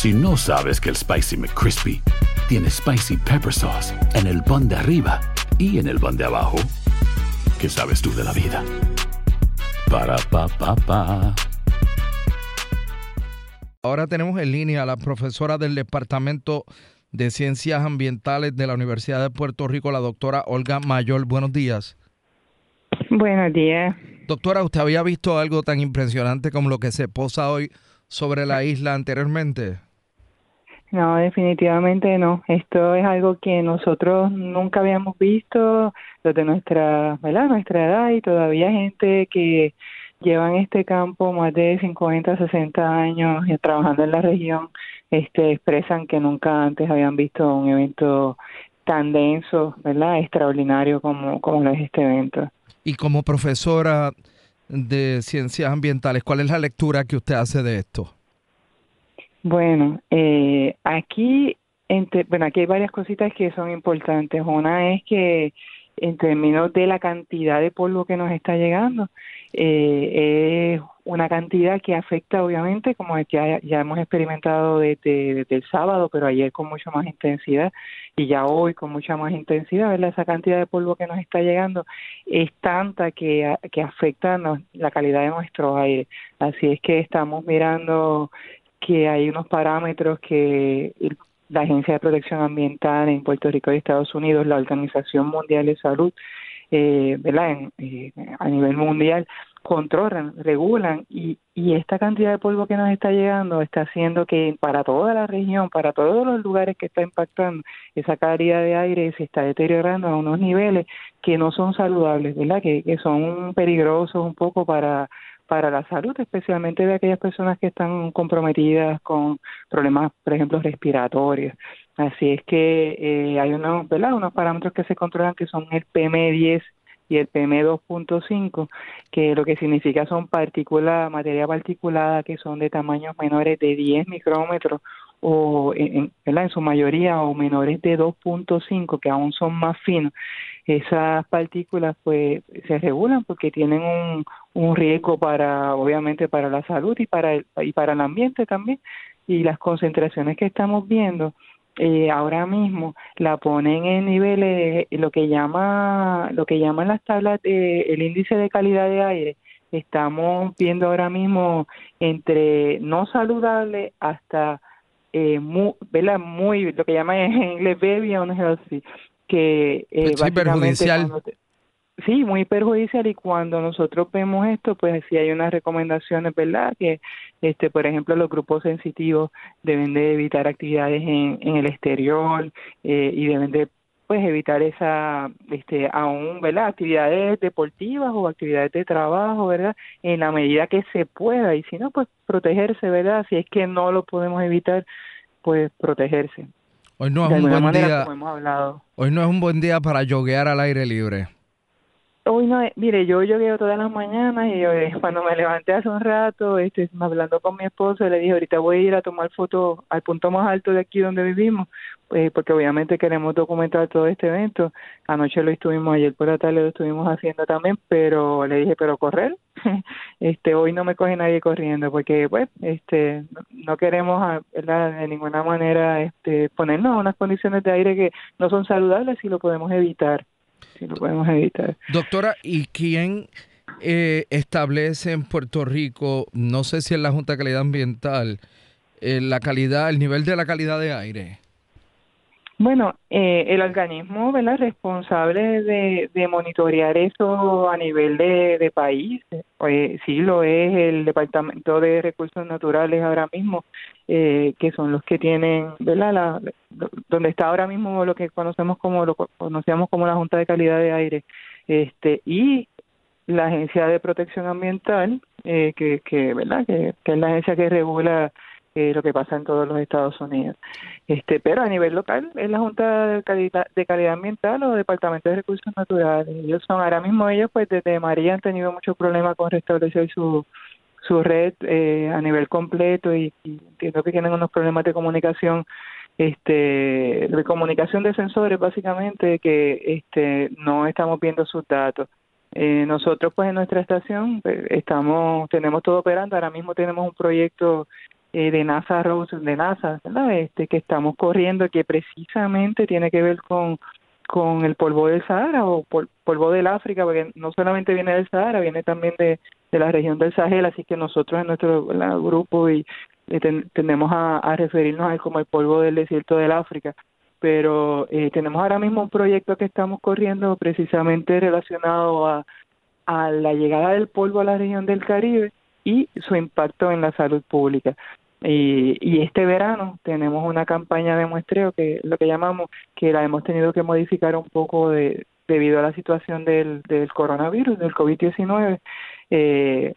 Si no sabes que el Spicy McCrispy tiene Spicy Pepper Sauce en el pan de arriba y en el pan de abajo, ¿qué sabes tú de la vida? Para, pa, pa, pa. Ahora tenemos en línea a la profesora del Departamento de Ciencias Ambientales de la Universidad de Puerto Rico, la doctora Olga Mayor. Buenos días. Buenos días. Doctora, ¿usted había visto algo tan impresionante como lo que se posa hoy sobre la isla anteriormente? No, definitivamente no. Esto es algo que nosotros nunca habíamos visto, los de nuestra, ¿verdad? nuestra edad y todavía gente que lleva en este campo más de 50, 60 años y trabajando en la región, este, expresan que nunca antes habían visto un evento tan denso, ¿verdad? Extraordinario como, como lo es este evento. Y como profesora de ciencias ambientales, ¿cuál es la lectura que usted hace de esto? Bueno, eh, aquí, entre, bueno, aquí hay varias cositas que son importantes. Una es que en términos de la cantidad de polvo que nos está llegando, eh, es una cantidad que afecta obviamente, como ya, ya hemos experimentado desde, el sábado, pero ayer con mucha más intensidad y ya hoy con mucha más intensidad, ¿verdad? Esa cantidad de polvo que nos está llegando es tanta que, que afecta la calidad de nuestro aire. Así es que estamos mirando que hay unos parámetros que la Agencia de Protección Ambiental en Puerto Rico y Estados Unidos, la Organización Mundial de Salud, eh, ¿verdad? Eh, a nivel mundial controlan, regulan y, y esta cantidad de polvo que nos está llegando está haciendo que para toda la región, para todos los lugares que está impactando, esa calidad de aire se está deteriorando a unos niveles que no son saludables, ¿verdad? Que, que son peligrosos un poco para para la salud, especialmente de aquellas personas que están comprometidas con problemas, por ejemplo, respiratorios. Así es que eh, hay unos, parámetros que se controlan que son el PM10 y el PM2.5, que lo que significa son partículas, materia particulada que son de tamaños menores de 10 micrómetros o en, en su mayoría o menores de 2.5 que aún son más finos esas partículas pues se regulan porque tienen un, un riesgo para obviamente para la salud y para el, y para el ambiente también. Y las concentraciones que estamos viendo eh, ahora mismo la ponen en niveles lo que llama lo que llaman las tablas de el índice de calidad de aire. Estamos viendo ahora mismo entre no saludable hasta eh, muy, ¿verdad? muy lo que llaman en inglés baby o healthy que eh, sí, perjudicial. sí, muy perjudicial y cuando nosotros vemos esto, pues sí hay unas recomendaciones, ¿verdad? Que, este, por ejemplo, los grupos sensitivos deben de evitar actividades en, en el exterior eh, y deben de pues evitar esa este aún verdad actividades deportivas o actividades de trabajo verdad en la medida que se pueda. Y si no pues protegerse verdad si es que no lo podemos evitar pues protegerse. Hoy no es un buen día. Hoy no es un buen día para yoguear al aire libre. Hoy no, mire, yo llegué todas las mañanas y yo, eh, cuando me levanté hace un rato, este, hablando con mi esposo, le dije, ahorita voy a ir a tomar fotos al punto más alto de aquí donde vivimos, pues, porque obviamente queremos documentar todo este evento. Anoche lo estuvimos, ayer por la tarde lo estuvimos haciendo también, pero le dije, pero correr, este, hoy no me coge nadie corriendo, porque, pues, este, no queremos, ah, ¿verdad? de ninguna manera, este, ponernos a unas condiciones de aire que no son saludables si lo podemos evitar Doctora, ¿y quién eh, establece en Puerto Rico, no sé si es la Junta de Calidad Ambiental, eh, la calidad, el nivel de la calidad de aire? Bueno, eh, el organismo ¿verdad? responsable de, de monitorear eso a nivel de, de país, pues, sí lo es el Departamento de Recursos Naturales ahora mismo, eh, que son los que tienen, ¿verdad? La, donde está ahora mismo lo que conocemos como lo conocíamos como la Junta de Calidad de Aire, este y la Agencia de Protección Ambiental, eh, que, que, ¿verdad? Que es la agencia que regula eh, lo que pasa en todos los Estados Unidos. Este, pero a nivel local es la Junta de Calidad, de Calidad Ambiental o Departamento de Recursos Naturales. Ellos son, ahora mismo ellos pues desde María han tenido muchos problemas con restablecer su, su red eh, a nivel completo y, entiendo que tienen unos problemas de comunicación este de comunicación de sensores básicamente que este no estamos viendo sus datos eh, nosotros pues en nuestra estación pues, estamos tenemos todo operando ahora mismo tenemos un proyecto eh, de NASA Rose, de NASA. Este, que estamos corriendo, que precisamente tiene que ver con, con el polvo del Sahara o polvo del África, porque no solamente viene del Sahara, viene también de, de la región del Sahel, así que nosotros en nuestro grupo y tendemos a, a, referirnos a él como el polvo del desierto del África. Pero eh, tenemos ahora mismo un proyecto que estamos corriendo precisamente relacionado a, a la llegada del polvo a la región del Caribe y su impacto en la salud pública. Y, y, este verano tenemos una campaña de muestreo que lo que llamamos que la hemos tenido que modificar un poco de, debido a la situación del, del coronavirus, del COVID-19, eh,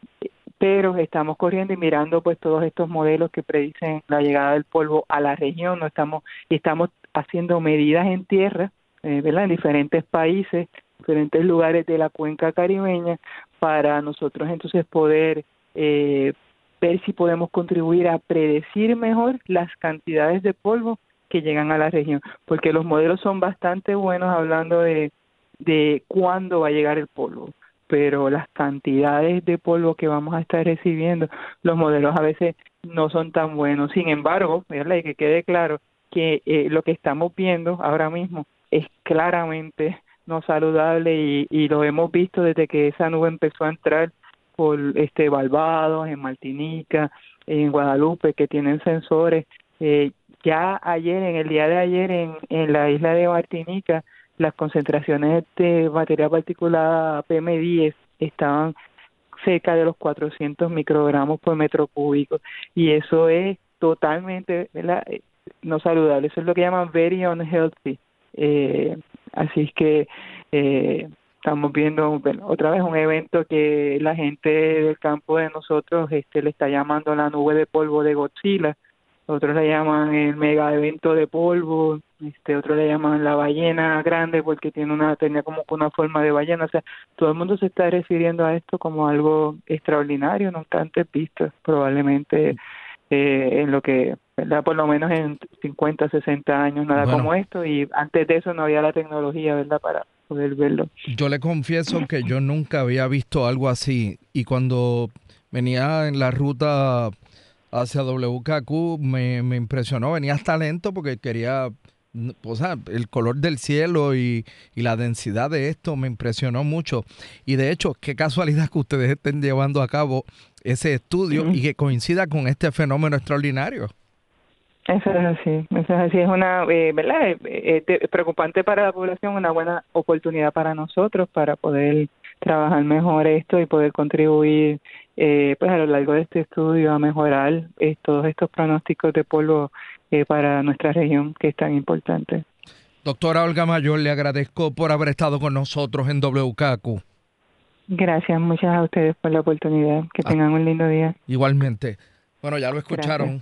pero estamos corriendo y mirando pues todos estos modelos que predicen la llegada del polvo a la región, no estamos y estamos haciendo medidas en tierra, eh, ¿verdad? En diferentes países, diferentes lugares de la cuenca caribeña para nosotros entonces poder eh, ver si podemos contribuir a predecir mejor las cantidades de polvo que llegan a la región, porque los modelos son bastante buenos hablando de, de cuándo va a llegar el polvo, pero las cantidades de polvo que vamos a estar recibiendo, los modelos a veces no son tan buenos. Sin embargo, y que quede claro que eh, lo que estamos viendo ahora mismo es claramente no saludable y, y lo hemos visto desde que esa nube empezó a entrar por este Barbados, en Martinica, en Guadalupe, que tienen sensores. Eh, ya ayer, en el día de ayer, en, en la isla de Martinica, las concentraciones de materia particulada PM10 estaban cerca de los 400 microgramos por metro cúbico y eso es totalmente eh, no saludable, eso es lo que llaman very unhealthy. Eh, así es que eh, estamos viendo otra vez un evento que la gente del campo de nosotros este le está llamando la nube de polvo de Godzilla otros le llaman el mega evento de polvo este otros le llaman la ballena grande porque tiene una tenía como una forma de ballena o sea todo el mundo se está refiriendo a esto como algo extraordinario nunca antes visto probablemente eh, en lo que ¿verdad? Por lo menos en 50, 60 años, nada como esto, y antes de eso no había la tecnología, ¿verdad? Para poder verlo. Yo le confieso que yo nunca había visto algo así y cuando venía en la ruta hacia WKQ me, me impresionó, venía hasta lento porque quería, o sea, el color del cielo y, y, la densidad de esto me impresionó mucho. Y de hecho, qué casualidad que ustedes estén llevando a cabo ese estudio y que coincida con este fenómeno extraordinario. Eso es así, eso es así, es una, eh, ¿verdad? Eh, eh, preocupante para la población, una buena oportunidad para nosotros para poder trabajar mejor esto y poder contribuir eh, pues a lo largo de este estudio a mejorar todos estos pronósticos de polvo para nuestra región que es tan importante. Doctora Olga Mayor, le agradezco por haber estado con nosotros en WKQ. Gracias, muchas a ustedes por la oportunidad. Que ah. tengan un lindo día. Igualmente. Bueno, ya lo escucharon.